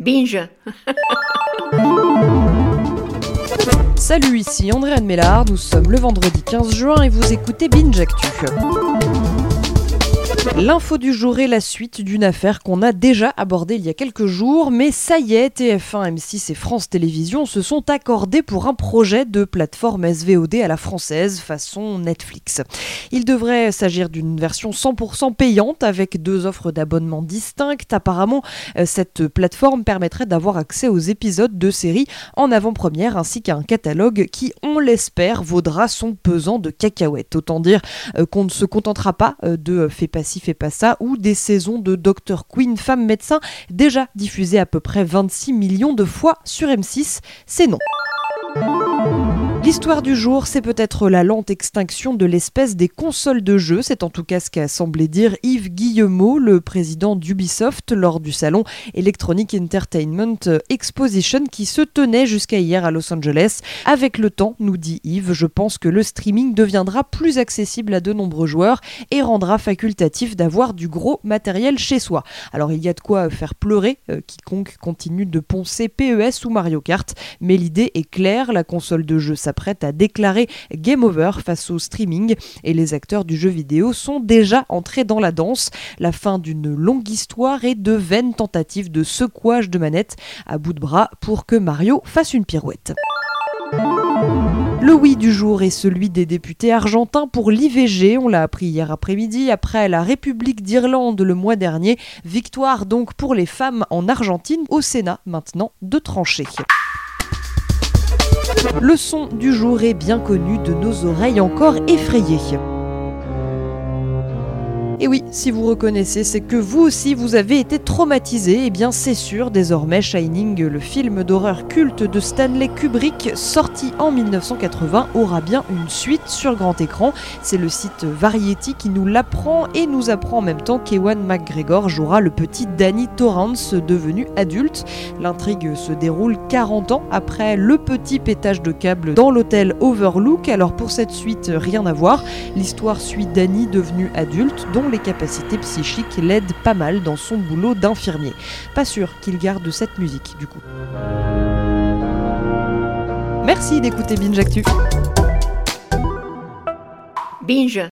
Binge. Salut, ici Andréane Mélard, nous sommes le vendredi 15 juin et vous écoutez Binge Actu. L'info du jour est la suite d'une affaire qu'on a déjà abordée il y a quelques jours, mais ça y est, TF1, M6 et France Télévisions se sont accordés pour un projet de plateforme SVOD à la française façon Netflix. Il devrait s'agir d'une version 100% payante avec deux offres d'abonnement distinctes. Apparemment, euh, cette plateforme permettrait d'avoir accès aux épisodes de séries en avant-première ainsi qu'à un catalogue qui, on l'espère, vaudra son pesant de cacahuètes. Autant dire euh, qu'on ne se contentera pas euh, de fait passer pas ça, ou des saisons de Dr Queen, femme médecin, déjà diffusées à peu près 26 millions de fois sur M6. C'est non. L'histoire du jour, c'est peut-être la lente extinction de l'espèce des consoles de jeux. C'est en tout cas ce qu'a semblé dire Yves Guillemot, le président d'Ubisoft, lors du salon Electronic Entertainment Exposition qui se tenait jusqu'à hier à Los Angeles. Avec le temps, nous dit Yves, je pense que le streaming deviendra plus accessible à de nombreux joueurs et rendra facultatif d'avoir du gros matériel chez soi. Alors il y a de quoi faire pleurer euh, quiconque continue de poncer PES ou Mario Kart, mais l'idée est claire, la console de jeu s'apprête à déclarer Game Over face au streaming et les acteurs du jeu vidéo sont déjà entrés dans la danse. La fin d'une longue histoire et de vaines tentatives de secouage de manette à bout de bras pour que Mario fasse une pirouette. Le oui du jour est celui des députés argentins pour l'IVG. On l'a appris hier après-midi après la République d'Irlande le mois dernier. Victoire donc pour les femmes en Argentine. Au Sénat maintenant de trancher. Le son du jour est bien connu de nos oreilles encore effrayées. Et oui, si vous reconnaissez, c'est que vous aussi vous avez été traumatisé. Et eh bien c'est sûr, désormais Shining, le film d'horreur culte de Stanley Kubrick, sorti en 1980, aura bien une suite sur grand écran. C'est le site Variety qui nous l'apprend et nous apprend en même temps qu'Ewan McGregor jouera le petit Danny Torrance devenu adulte. L'intrigue se déroule 40 ans après le petit pétage de câble dans l'hôtel Overlook. Alors pour cette suite, rien à voir. L'histoire suit Danny devenu adulte les capacités psychiques l'aident pas mal dans son boulot d'infirmier. Pas sûr qu'il garde cette musique du coup. Merci d'écouter Binge Actu. Binge.